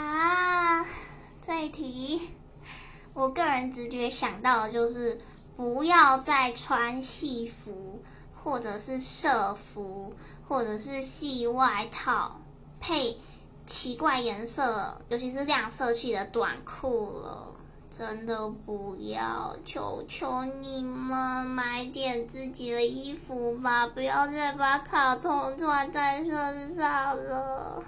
啊，这一题我个人直觉想到的就是不要再穿戏服或者是社服或者是戏外套，配奇怪颜色，尤其是亮色系的短裤了。真的不要求求你们买点自己的衣服吧，不要再把卡通穿在身上了。